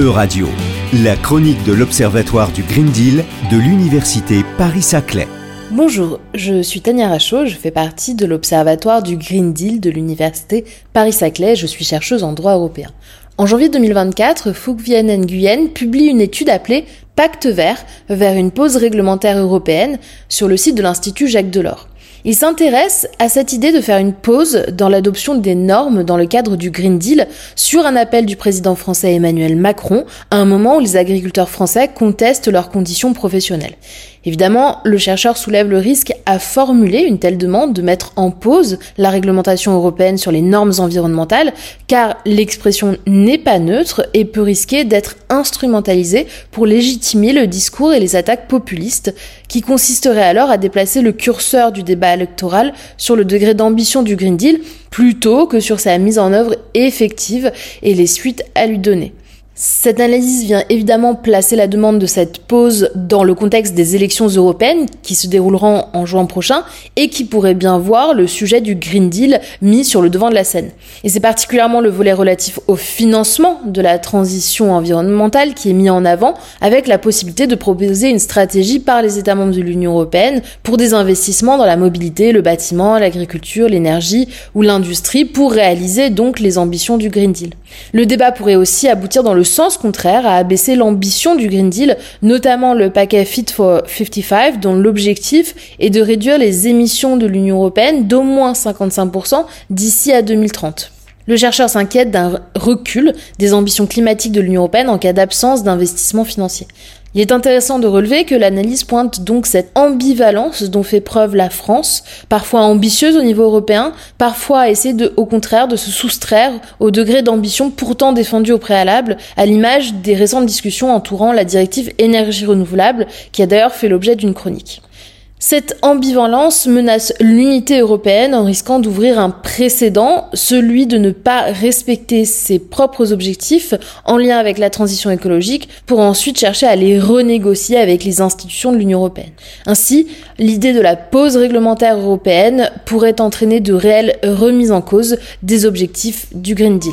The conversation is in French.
E-Radio, la chronique de l'Observatoire du Green Deal de l'Université Paris-Saclay. Bonjour, je suis Tania Rachaud, je fais partie de l'Observatoire du Green Deal de l'Université Paris-Saclay, je suis chercheuse en droit européen. En janvier 2024, Fouk Vienne Nguyen publie une étude appelée Pacte vert vers une pause réglementaire européenne sur le site de l'Institut Jacques Delors. Il s'intéresse à cette idée de faire une pause dans l'adoption des normes dans le cadre du Green Deal sur un appel du président français Emmanuel Macron à un moment où les agriculteurs français contestent leurs conditions professionnelles. Évidemment, le chercheur soulève le risque à formuler une telle demande de mettre en pause la réglementation européenne sur les normes environnementales, car l'expression n'est pas neutre et peut risquer d'être instrumentalisée pour légitimer le discours et les attaques populistes, qui consisteraient alors à déplacer le curseur du débat électoral sur le degré d'ambition du Green Deal plutôt que sur sa mise en œuvre effective et les suites à lui donner. Cette analyse vient évidemment placer la demande de cette pause dans le contexte des élections européennes qui se dérouleront en juin prochain et qui pourraient bien voir le sujet du Green Deal mis sur le devant de la scène. Et c'est particulièrement le volet relatif au financement de la transition environnementale qui est mis en avant avec la possibilité de proposer une stratégie par les États membres de l'Union européenne pour des investissements dans la mobilité, le bâtiment, l'agriculture, l'énergie ou l'industrie pour réaliser donc les ambitions du Green Deal. Le débat pourrait aussi aboutir dans le sens contraire à abaisser l'ambition du Green Deal, notamment le paquet Fit for 55, dont l'objectif est de réduire les émissions de l'Union européenne d'au moins 55% d'ici à 2030. Le chercheur s'inquiète d'un recul des ambitions climatiques de l'Union européenne en cas d'absence d'investissement financier. Il est intéressant de relever que l'analyse pointe donc cette ambivalence dont fait preuve la France, parfois ambitieuse au niveau européen, parfois essaie de, au contraire de se soustraire au degré d'ambition pourtant défendu au préalable, à l'image des récentes discussions entourant la directive énergie renouvelable, qui a d'ailleurs fait l'objet d'une chronique. Cette ambivalence menace l'unité européenne en risquant d'ouvrir un précédent, celui de ne pas respecter ses propres objectifs en lien avec la transition écologique pour ensuite chercher à les renégocier avec les institutions de l'Union européenne. Ainsi, l'idée de la pause réglementaire européenne pourrait entraîner de réelles remises en cause des objectifs du Green Deal.